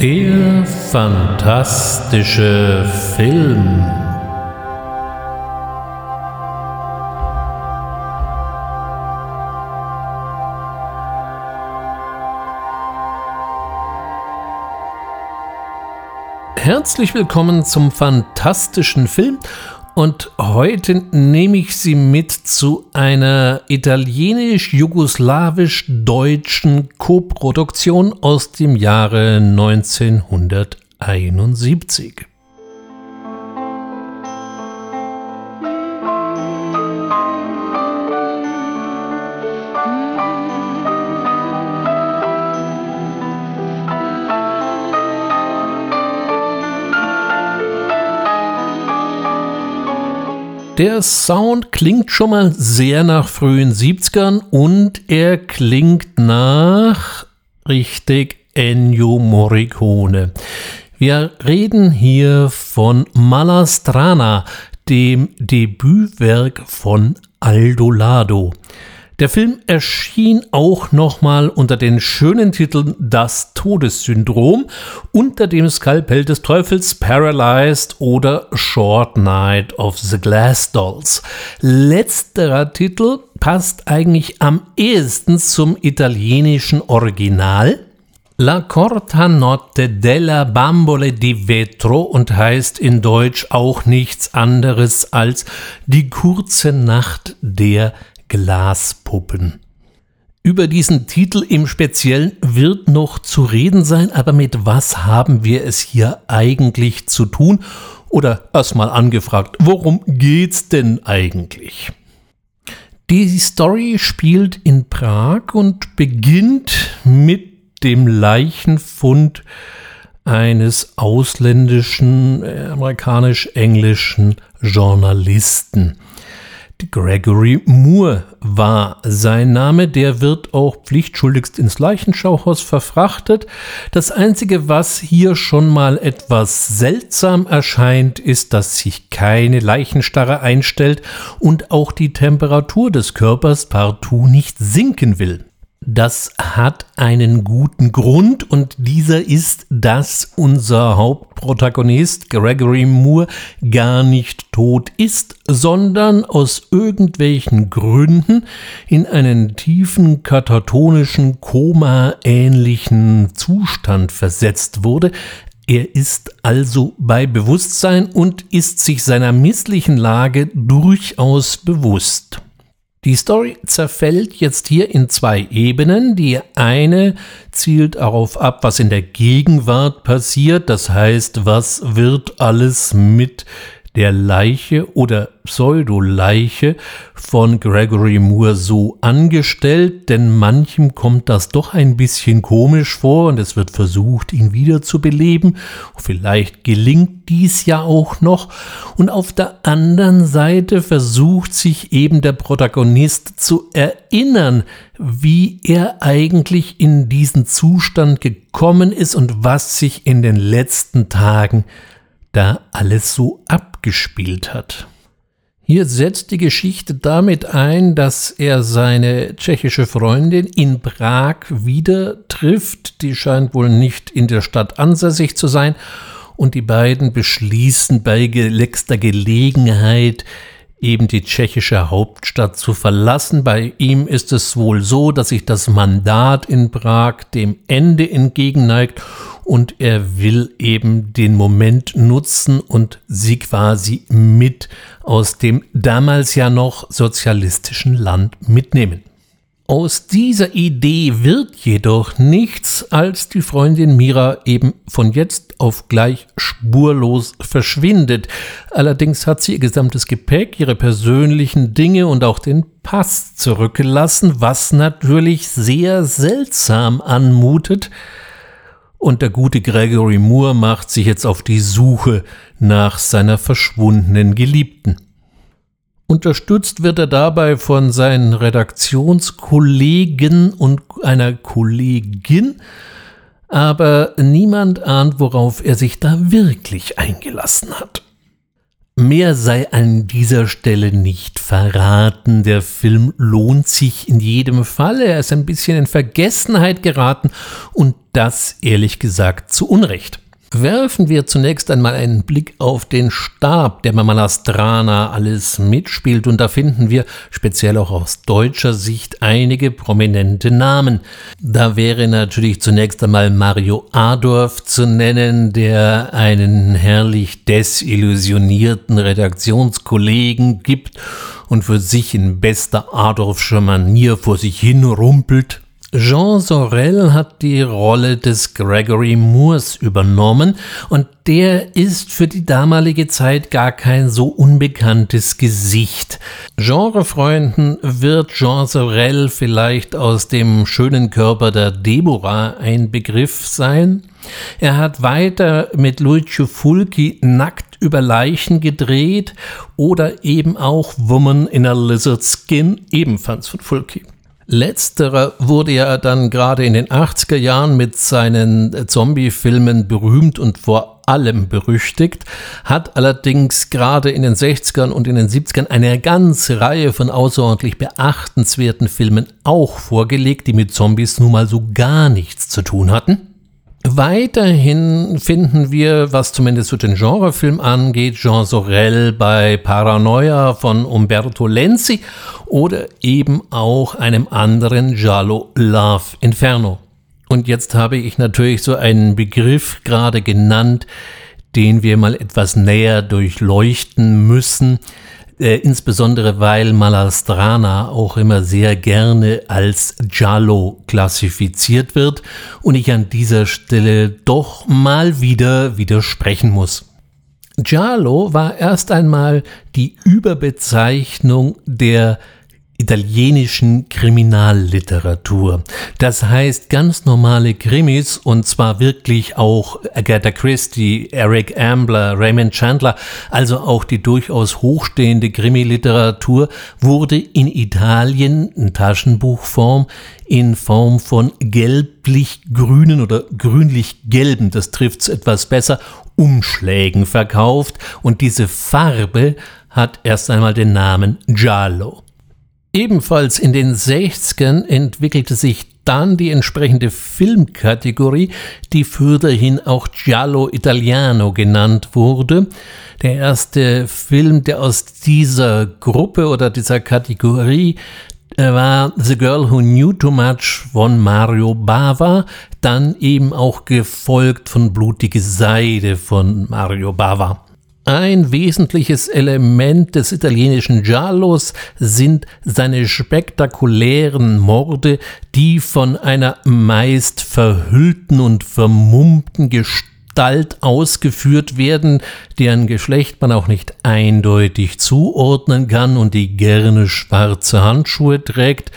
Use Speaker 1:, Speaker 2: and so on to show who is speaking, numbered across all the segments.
Speaker 1: Der fantastische Film. Herzlich willkommen zum fantastischen Film und heute nehme ich Sie mit zu einer italienisch-jugoslawisch-deutschen Koproduktion aus dem Jahre 1971. Der Sound klingt schon mal sehr nach frühen 70ern und er klingt nach richtig Ennio Morricone. Wir reden hier von Malastrana, dem Debütwerk von Aldo Lado. Der Film erschien auch nochmal unter den schönen Titeln Das Todessyndrom, unter dem Skalpell des Teufels Paralyzed oder Short Night of the Glass Dolls. Letzterer Titel passt eigentlich am ehesten zum italienischen Original. La Corta Notte della Bambole di Vetro und heißt in Deutsch auch nichts anderes als die kurze Nacht der Glaspuppen. Über diesen Titel im Speziellen wird noch zu reden sein, aber mit was haben wir es hier eigentlich zu tun? Oder erstmal angefragt, worum geht's denn eigentlich? Die Story spielt in Prag und beginnt mit dem Leichenfund eines ausländischen, äh, amerikanisch-englischen Journalisten. Gregory Moore war sein Name, der wird auch pflichtschuldigst ins Leichenschauhaus verfrachtet. Das Einzige, was hier schon mal etwas seltsam erscheint, ist, dass sich keine Leichenstarre einstellt und auch die Temperatur des Körpers partout nicht sinken will. Das hat einen guten Grund und dieser ist, dass unser Hauptprotagonist Gregory Moore gar nicht tot ist, sondern aus irgendwelchen Gründen in einen tiefen katatonischen Koma-ähnlichen Zustand versetzt wurde. Er ist also bei Bewusstsein und ist sich seiner misslichen Lage durchaus bewusst. Die Story zerfällt jetzt hier in zwei Ebenen. Die eine zielt darauf ab, was in der Gegenwart passiert, das heißt, was wird alles mit der Leiche oder Pseudoleiche von Gregory Moore so angestellt, denn manchem kommt das doch ein bisschen komisch vor und es wird versucht, ihn wieder zu beleben. Vielleicht gelingt dies ja auch noch. Und auf der anderen Seite versucht sich eben der Protagonist zu erinnern, wie er eigentlich in diesen Zustand gekommen ist und was sich in den letzten Tagen da alles so abgespielt hat. Hier setzt die Geschichte damit ein, dass er seine tschechische Freundin in Prag wieder trifft. Die scheint wohl nicht in der Stadt ansässig zu sein. Und die beiden beschließen bei letzter Gelegenheit eben die tschechische Hauptstadt zu verlassen. Bei ihm ist es wohl so, dass sich das Mandat in Prag dem Ende entgegenneigt und er will eben den Moment nutzen und sie quasi mit aus dem damals ja noch sozialistischen Land mitnehmen. Aus dieser Idee wird jedoch nichts, als die Freundin Mira eben von jetzt auf gleich spurlos verschwindet. Allerdings hat sie ihr gesamtes Gepäck, ihre persönlichen Dinge und auch den Pass zurückgelassen, was natürlich sehr seltsam anmutet. Und der gute Gregory Moore macht sich jetzt auf die Suche nach seiner verschwundenen Geliebten. Unterstützt wird er dabei von seinen Redaktionskollegen und einer Kollegin, aber niemand ahnt, worauf er sich da wirklich eingelassen hat. Mehr sei an dieser Stelle nicht verraten. Der Film lohnt sich in jedem Fall. Er ist ein bisschen in Vergessenheit geraten und das ehrlich gesagt zu Unrecht. Werfen wir zunächst einmal einen Blick auf den Stab, der bei Malastrana alles mitspielt, und da finden wir speziell auch aus deutscher Sicht einige prominente Namen. Da wäre natürlich zunächst einmal Mario Adorf zu nennen, der einen herrlich desillusionierten Redaktionskollegen gibt und für sich in bester Adorfscher Manier vor sich hin rumpelt. Jean Sorel hat die Rolle des Gregory Moores übernommen und der ist für die damalige Zeit gar kein so unbekanntes Gesicht. Genrefreunden wird Jean Sorel vielleicht aus dem schönen Körper der Deborah ein Begriff sein. Er hat weiter mit Lucio Fulci nackt über Leichen gedreht oder eben auch Woman in a Lizard Skin, ebenfalls von Fulci. Letzterer wurde ja dann gerade in den 80er Jahren mit seinen Zombie-Filmen berühmt und vor allem berüchtigt, hat allerdings gerade in den 60ern und in den 70ern eine ganze Reihe von außerordentlich beachtenswerten Filmen auch vorgelegt, die mit Zombies nun mal so gar nichts zu tun hatten. Weiterhin finden wir, was zumindest so den Genrefilm angeht, Jean Sorel bei Paranoia von Umberto Lenzi oder eben auch einem anderen Giallo Love Inferno. Und jetzt habe ich natürlich so einen Begriff gerade genannt, den wir mal etwas näher durchleuchten müssen, äh, insbesondere weil Malastrana auch immer sehr gerne als Giallo klassifiziert wird und ich an dieser Stelle doch mal wieder widersprechen muss. Giallo war erst einmal die Überbezeichnung der italienischen Kriminalliteratur. Das heißt ganz normale Krimis und zwar wirklich auch Agatha Christie, Eric Ambler, Raymond Chandler, also auch die durchaus hochstehende Krimiliteratur wurde in Italien in Taschenbuchform in Form von gelblich-grünen oder grünlich-gelben, das trifft's etwas besser, Umschlägen verkauft und diese Farbe hat erst einmal den Namen Giallo. Ebenfalls in den 60ern entwickelte sich dann die entsprechende Filmkategorie, die fürderhin auch Giallo Italiano genannt wurde. Der erste Film, der aus dieser Gruppe oder dieser Kategorie äh, war The Girl Who Knew Too Much von Mario Bava, dann eben auch gefolgt von Blutige Seide von Mario Bava. Ein wesentliches Element des italienischen Giallos sind seine spektakulären Morde, die von einer meist verhüllten und vermummten Gestalt Gestalt ausgeführt werden, deren Geschlecht man auch nicht eindeutig zuordnen kann und die gerne schwarze Handschuhe trägt.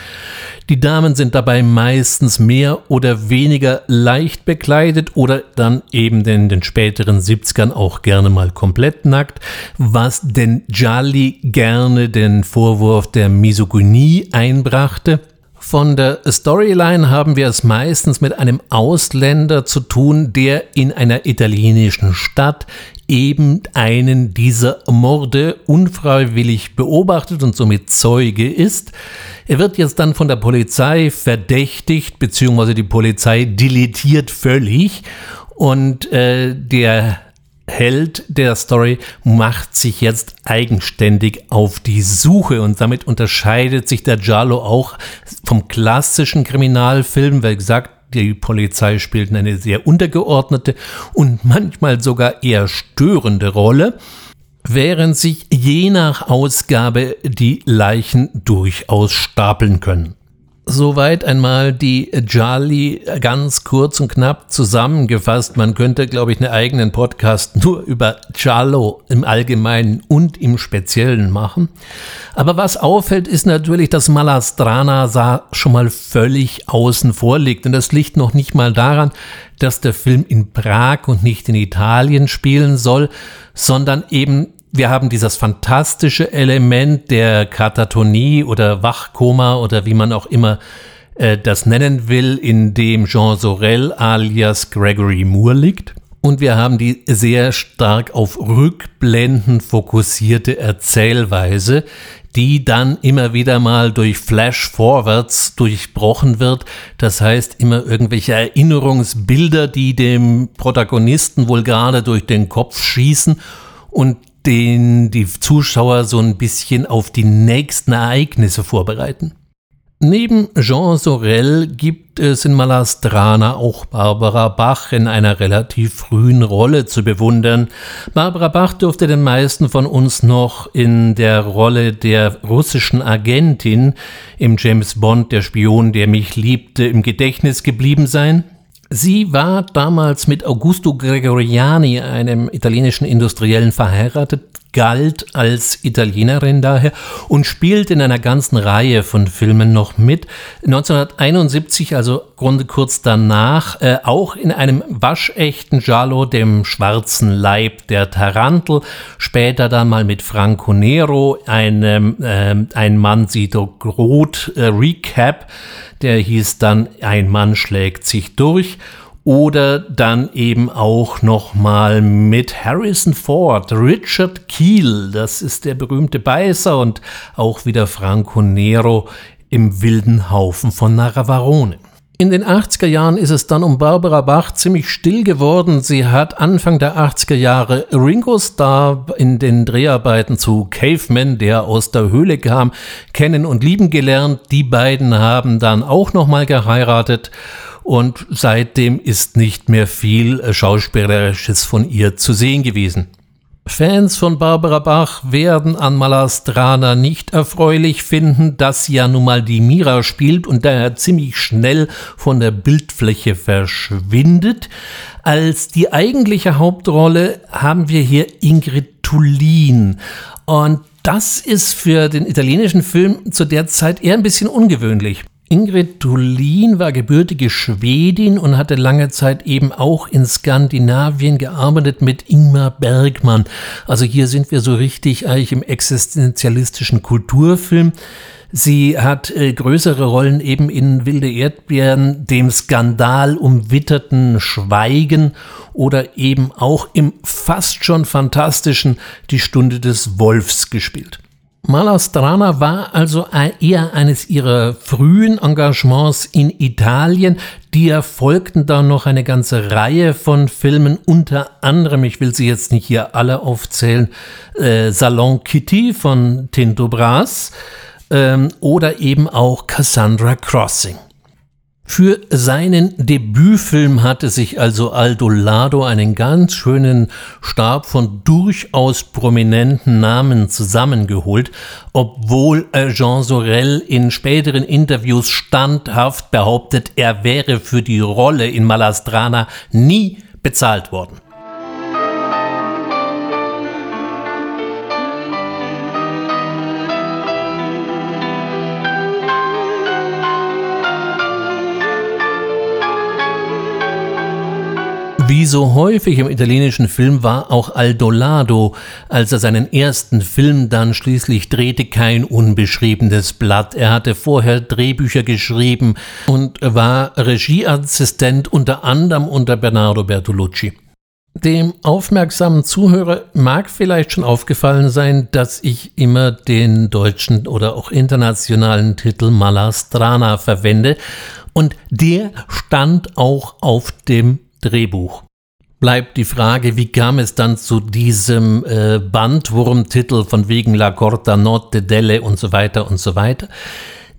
Speaker 1: Die Damen sind dabei meistens mehr oder weniger leicht bekleidet oder dann eben in den späteren 70ern auch gerne mal komplett nackt, was den Gialli gerne den Vorwurf der Misogynie einbrachte. Von der Storyline haben wir es meistens mit einem Ausländer zu tun, der in einer italienischen Stadt eben einen dieser Morde unfreiwillig beobachtet und somit Zeuge ist. Er wird jetzt dann von der Polizei verdächtigt, beziehungsweise die Polizei deletiert völlig und äh, der Held der Story macht sich jetzt eigenständig auf die Suche und damit unterscheidet sich der Giallo auch vom klassischen Kriminalfilm, weil gesagt, die Polizei spielt eine sehr untergeordnete und manchmal sogar eher störende Rolle, während sich je nach Ausgabe die Leichen durchaus stapeln können. Soweit einmal die Jali ganz kurz und knapp zusammengefasst. Man könnte, glaube ich, einen eigenen Podcast nur über Giallo im Allgemeinen und im Speziellen machen. Aber was auffällt, ist natürlich, dass Malastrana schon mal völlig außen vor liegt. Und das liegt noch nicht mal daran, dass der Film in Prag und nicht in Italien spielen soll, sondern eben wir haben dieses fantastische Element der Katatonie oder Wachkoma oder wie man auch immer äh, das nennen will, in dem Jean Sorel alias Gregory Moore liegt. und wir haben die sehr stark auf Rückblenden fokussierte Erzählweise, die dann immer wieder mal durch Flash-Forwards durchbrochen wird. Das heißt, immer irgendwelche Erinnerungsbilder, die dem Protagonisten wohl gerade durch den Kopf schießen und den die Zuschauer so ein bisschen auf die nächsten Ereignisse vorbereiten. Neben Jean Sorel gibt es in Malastrana auch Barbara Bach in einer relativ frühen Rolle zu bewundern. Barbara Bach dürfte den meisten von uns noch in der Rolle der russischen Agentin im James Bond, der Spion, der mich liebte, im Gedächtnis geblieben sein. Sie war damals mit Augusto Gregoriani, einem italienischen Industriellen, verheiratet, galt als Italienerin daher und spielt in einer ganzen Reihe von Filmen noch mit. 1971, also Grunde kurz danach, äh, auch in einem waschechten Giallo, dem schwarzen Leib der Tarantel. Später dann mal mit Franco Nero, einem äh, Ein Mann sieht rot äh, Recap. Der hieß dann Ein Mann schlägt sich durch oder dann eben auch nochmal mit Harrison Ford, Richard Keel, das ist der berühmte Beißer und auch wieder Franco Nero im wilden Haufen von Naravarone. In den 80er Jahren ist es dann um Barbara Bach ziemlich still geworden. Sie hat Anfang der 80er Jahre Ringo Starr in den Dreharbeiten zu Caveman, der aus der Höhle kam, kennen und lieben gelernt. Die beiden haben dann auch nochmal geheiratet und seitdem ist nicht mehr viel Schauspielerisches von ihr zu sehen gewesen. Fans von Barbara Bach werden an Malastrana nicht erfreulich finden, dass sie ja nun mal die Mira spielt und daher ziemlich schnell von der Bildfläche verschwindet. Als die eigentliche Hauptrolle haben wir hier Ingrid Tullin. Und das ist für den italienischen Film zu der Zeit eher ein bisschen ungewöhnlich. Ingrid Thulin war gebürtige Schwedin und hatte lange Zeit eben auch in Skandinavien gearbeitet mit Ingmar Bergmann. Also hier sind wir so richtig eigentlich im existenzialistischen Kulturfilm. Sie hat äh, größere Rollen eben in Wilde Erdbeeren, dem Skandal umwitterten Schweigen oder eben auch im fast schon fantastischen Die Stunde des Wolfs gespielt. Malastrana war also eher eines ihrer frühen Engagements in Italien. Die erfolgten dann noch eine ganze Reihe von Filmen, unter anderem, ich will sie jetzt nicht hier alle aufzählen, äh, Salon Kitty von Tinto Brass ähm, oder eben auch Cassandra Crossing. Für seinen Debütfilm hatte sich also Aldo Lado einen ganz schönen Stab von durchaus prominenten Namen zusammengeholt, obwohl Jean Sorel in späteren Interviews standhaft behauptet, er wäre für die Rolle in Malastrana nie bezahlt worden. Wie so häufig im italienischen Film war auch Aldolado, als er seinen ersten Film dann schließlich drehte, kein unbeschriebenes Blatt. Er hatte vorher Drehbücher geschrieben und war Regieassistent unter anderem unter Bernardo Bertolucci. Dem aufmerksamen Zuhörer mag vielleicht schon aufgefallen sein, dass ich immer den deutschen oder auch internationalen Titel Malastrana verwende und der stand auch auf dem Drehbuch. Bleibt die Frage, wie kam es dann zu diesem äh, Bandwurmtitel von wegen La Corta Notte Delle und so weiter und so weiter?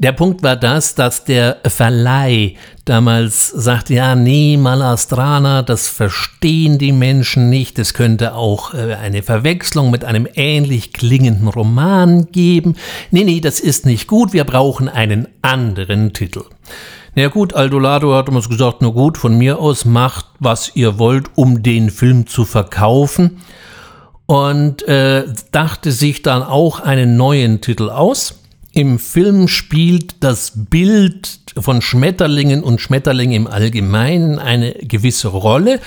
Speaker 1: Der Punkt war das, dass der Verleih damals sagte, ja, nee, Malastrana, das verstehen die Menschen nicht. Es könnte auch äh, eine Verwechslung mit einem ähnlich klingenden Roman geben. Nee, nee, das ist nicht gut. Wir brauchen einen anderen Titel. Na ja, gut, Aldolado hat uns gesagt, na gut, von mir aus macht, was ihr wollt, um den Film zu verkaufen. Und äh, dachte sich dann auch einen neuen Titel aus. Im Film spielt das Bild von Schmetterlingen und Schmetterlingen im Allgemeinen eine gewisse Rolle.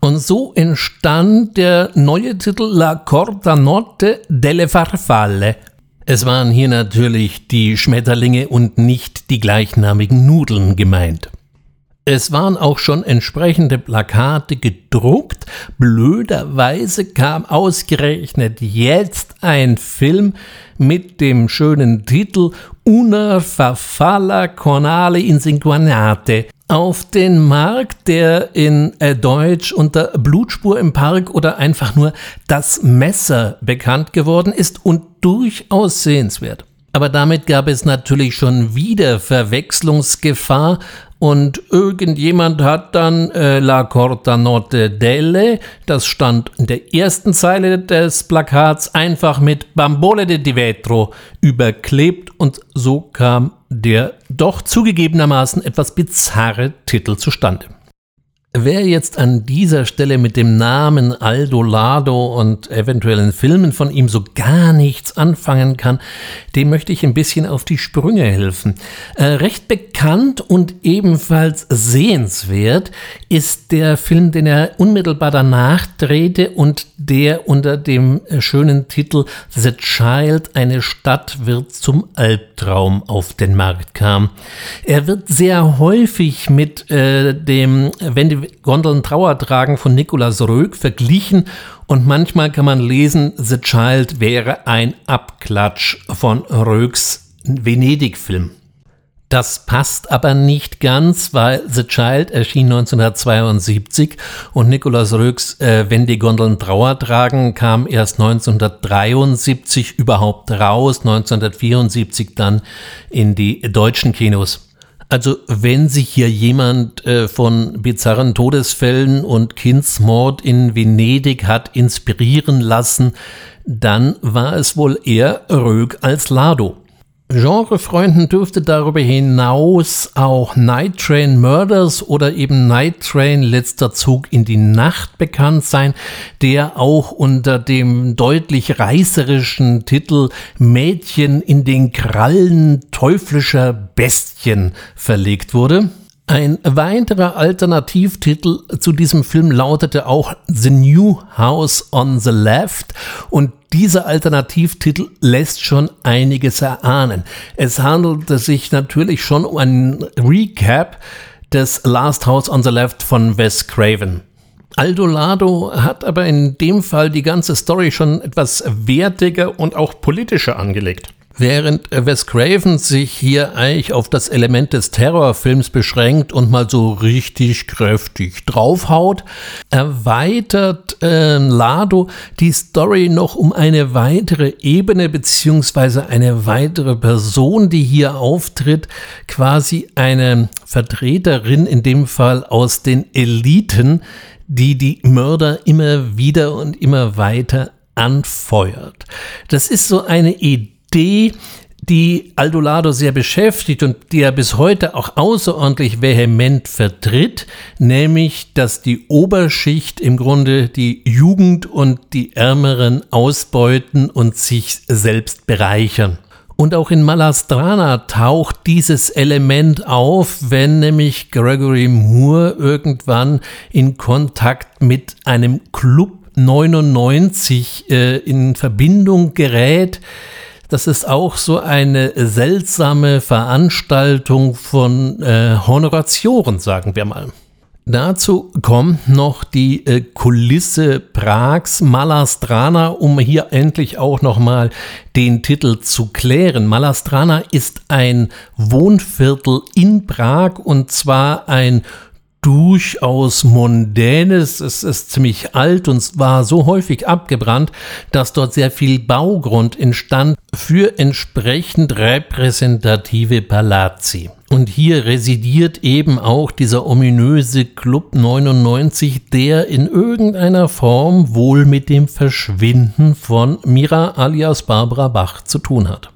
Speaker 1: Und so entstand der neue Titel La Corta Notte delle Farfalle, es waren hier natürlich die Schmetterlinge und nicht die gleichnamigen Nudeln gemeint. Es waren auch schon entsprechende Plakate gedruckt. Blöderweise kam ausgerechnet jetzt ein Film mit dem schönen Titel Una farfalla conale insinguanate auf den Markt, der in äh, Deutsch unter Blutspur im Park oder einfach nur das Messer bekannt geworden ist und durchaus sehenswert. Aber damit gab es natürlich schon wieder Verwechslungsgefahr und irgendjemand hat dann äh, La Corta Notte Delle, das stand in der ersten Zeile des Plakats, einfach mit Bambole de Di Vetro überklebt und so kam der doch zugegebenermaßen etwas bizarre Titel zustande. Wer jetzt an dieser Stelle mit dem Namen Aldo Lado und eventuellen Filmen von ihm so gar nichts anfangen kann, dem möchte ich ein bisschen auf die Sprünge helfen. Äh, recht bekannt und ebenfalls sehenswert ist der Film, den er unmittelbar danach drehte und der unter dem schönen Titel The Child, eine Stadt wird zum Albtraum auf den Markt kam. Er wird sehr häufig mit äh, dem, wenn die Gondeln Trauer tragen von Nikolaus Röck verglichen und manchmal kann man lesen, The Child wäre ein Abklatsch von Röks Venedig-Film. Das passt aber nicht ganz, weil The Child erschien 1972 und Nikolaus Röks äh, Wenn die Gondeln Trauer tragen kam erst 1973 überhaupt raus, 1974 dann in die deutschen Kinos. Also wenn sich hier jemand äh, von bizarren Todesfällen und Kindsmord in Venedig hat inspirieren lassen, dann war es wohl eher Rög als Lado. Genrefreunden dürfte darüber hinaus auch Night Train Murders oder eben Night Train Letzter Zug in die Nacht bekannt sein, der auch unter dem deutlich reißerischen Titel Mädchen in den Krallen teuflischer Bestien verlegt wurde. Ein weiterer Alternativtitel zu diesem Film lautete auch The New House on the Left und dieser Alternativtitel lässt schon einiges erahnen. Es handelte sich natürlich schon um einen Recap des Last House on the Left von Wes Craven. Aldo Lado hat aber in dem Fall die ganze Story schon etwas wertiger und auch politischer angelegt. Während Wes Craven sich hier eigentlich auf das Element des Terrorfilms beschränkt und mal so richtig kräftig draufhaut, erweitert äh, Lado die Story noch um eine weitere Ebene beziehungsweise eine weitere Person, die hier auftritt, quasi eine Vertreterin in dem Fall aus den Eliten, die die Mörder immer wieder und immer weiter anfeuert. Das ist so eine Idee, Idee, die Aldolado sehr beschäftigt und die er bis heute auch außerordentlich vehement vertritt, nämlich, dass die Oberschicht im Grunde die Jugend und die Ärmeren ausbeuten und sich selbst bereichern. Und auch in Malastrana taucht dieses Element auf, wenn nämlich Gregory Moore irgendwann in Kontakt mit einem Club 99 äh, in Verbindung gerät, das ist auch so eine seltsame Veranstaltung von äh, Honoratioren, sagen wir mal. Dazu kommt noch die äh, Kulisse Prags Malastrana, um hier endlich auch nochmal den Titel zu klären. Malastrana ist ein Wohnviertel in Prag und zwar ein durchaus mondänes. Es ist ziemlich alt und war so häufig abgebrannt, dass dort sehr viel Baugrund entstand für entsprechend repräsentative Palazzi. Und hier residiert eben auch dieser ominöse Club 99, der in irgendeiner Form wohl mit dem Verschwinden von Mira alias Barbara Bach zu tun hat.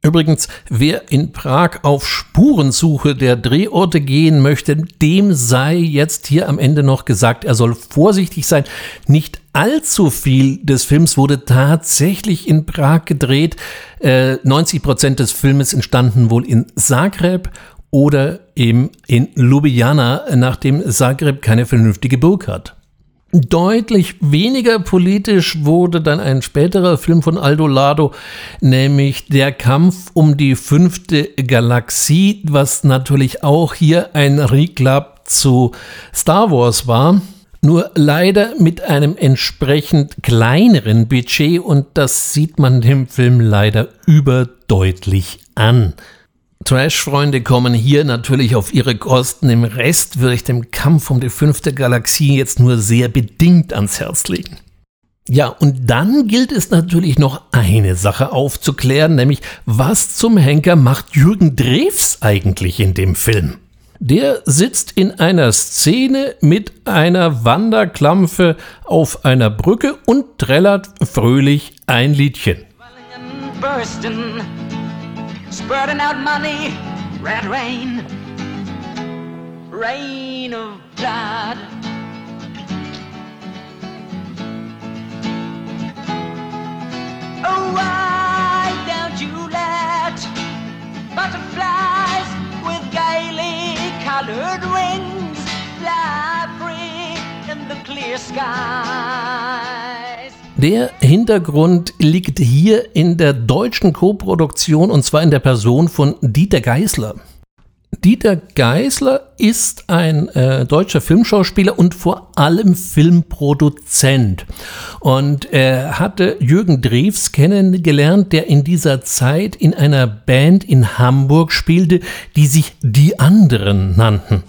Speaker 1: Übrigens, wer in Prag auf Spurensuche der Drehorte gehen möchte, dem sei jetzt hier am Ende noch gesagt, er soll vorsichtig sein. Nicht allzu viel des Films wurde tatsächlich in Prag gedreht. Äh, 90 Prozent des Filmes entstanden wohl in Zagreb oder eben in Ljubljana, nachdem Zagreb keine vernünftige Burg hat. Deutlich weniger politisch wurde dann ein späterer Film von Aldo Lado, nämlich Der Kampf um die fünfte Galaxie, was natürlich auch hier ein Reclap zu Star Wars war. Nur leider mit einem entsprechend kleineren Budget und das sieht man dem Film leider überdeutlich an. Trash-Freunde kommen hier natürlich auf ihre Kosten. Im Rest würde ich dem Kampf um die fünfte Galaxie jetzt nur sehr bedingt ans Herz legen. Ja, und dann gilt es natürlich noch eine Sache aufzuklären, nämlich was zum Henker macht Jürgen Drews eigentlich in dem Film? Der sitzt in einer Szene mit einer Wanderklampfe auf einer Brücke und trällert fröhlich ein Liedchen. Bursting, spurting out money, red rain, rain of blood. Oh, why don't you let butterflies with gaily colored wings fly free in the clear skies? Der Hintergrund liegt hier in der deutschen Koproduktion und zwar in der Person von Dieter Geisler. Dieter Geisler ist ein äh, deutscher Filmschauspieler und vor allem Filmproduzent. Und er hatte Jürgen Drews kennengelernt, der in dieser Zeit in einer Band in Hamburg spielte, die sich Die anderen nannten.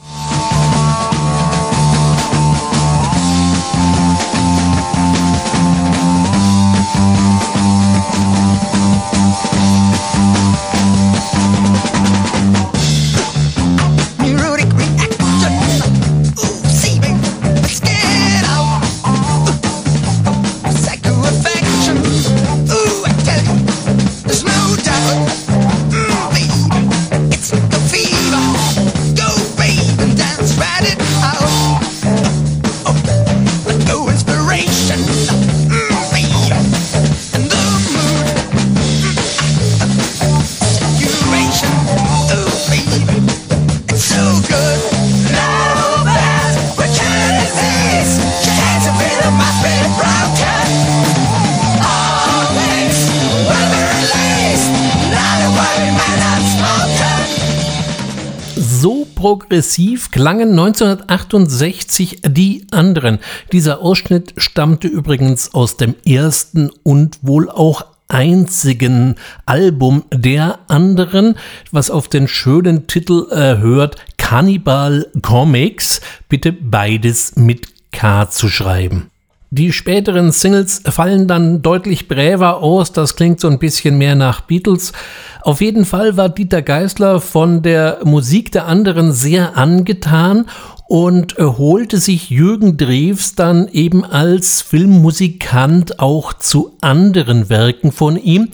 Speaker 1: Progressiv klangen 1968 die anderen. Dieser Ausschnitt stammte übrigens aus dem ersten und wohl auch einzigen Album der anderen, was auf den schönen Titel äh, hört, Cannibal Comics. Bitte beides mit K zu schreiben. Die späteren Singles fallen dann deutlich bräver aus, das klingt so ein bisschen mehr nach Beatles. Auf jeden Fall war Dieter Geisler von der Musik der anderen sehr angetan und holte sich Jürgen Drews dann eben als Filmmusikant auch zu anderen Werken von ihm.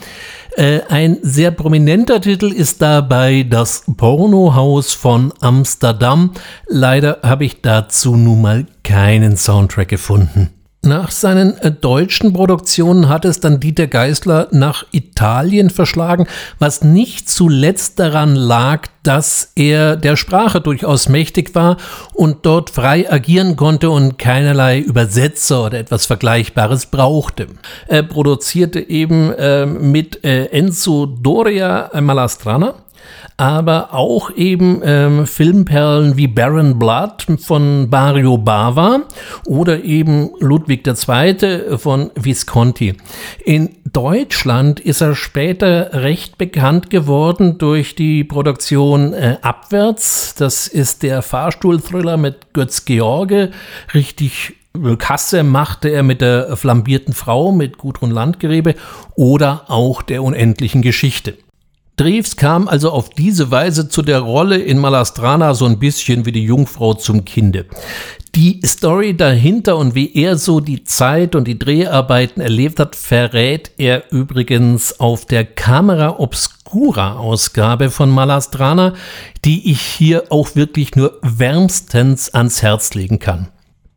Speaker 1: Äh, ein sehr prominenter Titel ist dabei das Pornohaus von Amsterdam. Leider habe ich dazu nun mal keinen Soundtrack gefunden. Nach seinen äh, deutschen Produktionen hat es dann Dieter Geisler nach Italien verschlagen, was nicht zuletzt daran lag, dass er der Sprache durchaus mächtig war und dort frei agieren konnte und keinerlei Übersetzer oder etwas Vergleichbares brauchte. Er produzierte eben äh, mit äh, Enzo Doria Malastrana aber auch eben ähm, Filmperlen wie Baron Blood von Mario Bava oder eben Ludwig II. von Visconti. In Deutschland ist er später recht bekannt geworden durch die Produktion äh, Abwärts. Das ist der Fahrstuhlthriller mit Götz George. Richtig äh, Kasse machte er mit der flambierten Frau mit Gudrun Landgräbe oder auch der unendlichen Geschichte. Drews kam also auf diese Weise zu der Rolle in Malastrana so ein bisschen wie die Jungfrau zum Kinde. Die Story dahinter und wie er so die Zeit und die Dreharbeiten erlebt hat, verrät er übrigens auf der Camera Obscura Ausgabe von Malastrana, die ich hier auch wirklich nur wärmstens ans Herz legen kann.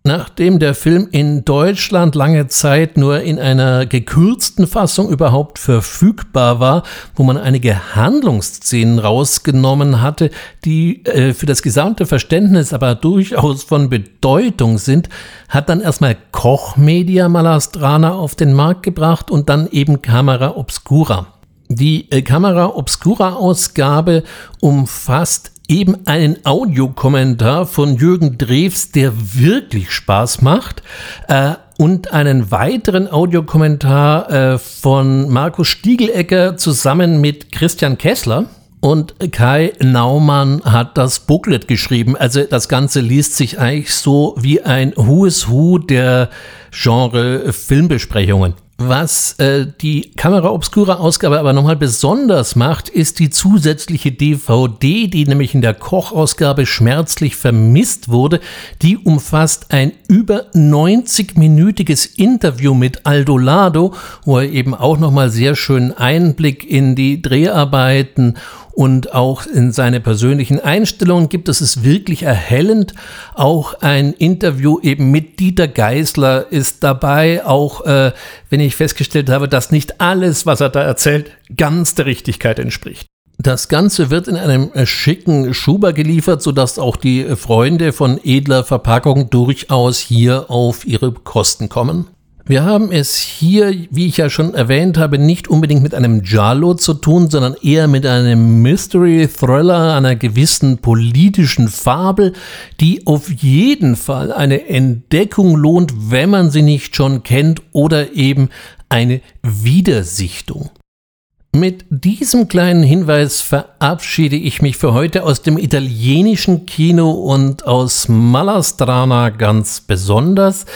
Speaker 1: Nachdem der Film in Deutschland lange Zeit nur in einer gekürzten Fassung überhaupt verfügbar war, wo man einige Handlungsszenen rausgenommen hatte, die äh, für das gesamte Verständnis aber durchaus von Bedeutung sind, hat dann erstmal Kochmedia Malastrana auf den Markt gebracht und dann eben Camera Obscura. Die äh, Camera Obscura Ausgabe umfasst eben einen Audiokommentar von Jürgen Drews, der wirklich Spaß macht. Äh, und einen weiteren Audiokommentar äh, von Markus Stiegelecker zusammen mit Christian Kessler. Und Kai Naumann hat das Booklet geschrieben. Also das Ganze liest sich eigentlich so wie ein Who Who der Genre Filmbesprechungen. Was äh, die Kamera Obscura Ausgabe aber nochmal besonders macht, ist die zusätzliche DVD, die nämlich in der Kochausgabe schmerzlich vermisst wurde. Die umfasst ein über 90-minütiges Interview mit Aldo Lado, wo er eben auch nochmal sehr schönen Einblick in die Dreharbeiten und auch in seine persönlichen Einstellungen gibt. Es ist wirklich erhellend. Auch ein Interview eben mit Dieter Geisler ist dabei, auch äh, wenn ich festgestellt habe, dass nicht alles, was er da erzählt, ganz der Richtigkeit entspricht. Das Ganze wird in einem schicken Schuber geliefert, sodass auch die Freunde von edler Verpackung durchaus hier auf ihre Kosten kommen. Wir haben es hier, wie ich ja schon erwähnt habe, nicht unbedingt mit einem Giallo zu tun, sondern eher mit einem Mystery Thriller, einer gewissen politischen Fabel, die auf jeden Fall eine Entdeckung lohnt, wenn man sie nicht schon kennt oder eben eine Wiedersichtung. Mit diesem kleinen Hinweis verabschiede ich mich für heute aus dem italienischen Kino und aus Malastrana ganz besonders.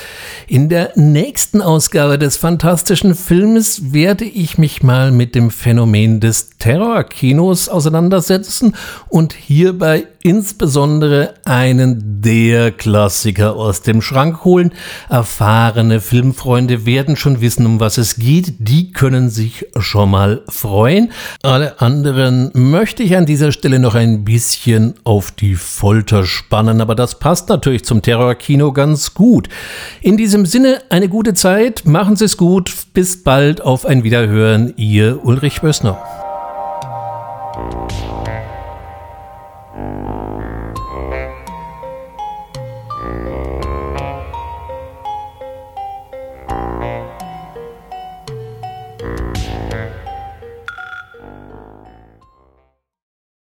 Speaker 1: In der nächsten Ausgabe des fantastischen Films werde ich mich mal mit dem Phänomen des Terrorkinos auseinandersetzen und hierbei insbesondere einen der Klassiker aus dem Schrank holen. Erfahrene Filmfreunde werden schon wissen, um was es geht. Die können sich schon mal freuen. Alle anderen möchte ich an dieser Stelle noch ein bisschen auf die Folter spannen, aber das passt natürlich zum Terrorkino ganz gut. In diesem Sinne eine gute Zeit, machen Sie es gut, bis bald, auf ein Wiederhören, Ihr Ulrich Bössner.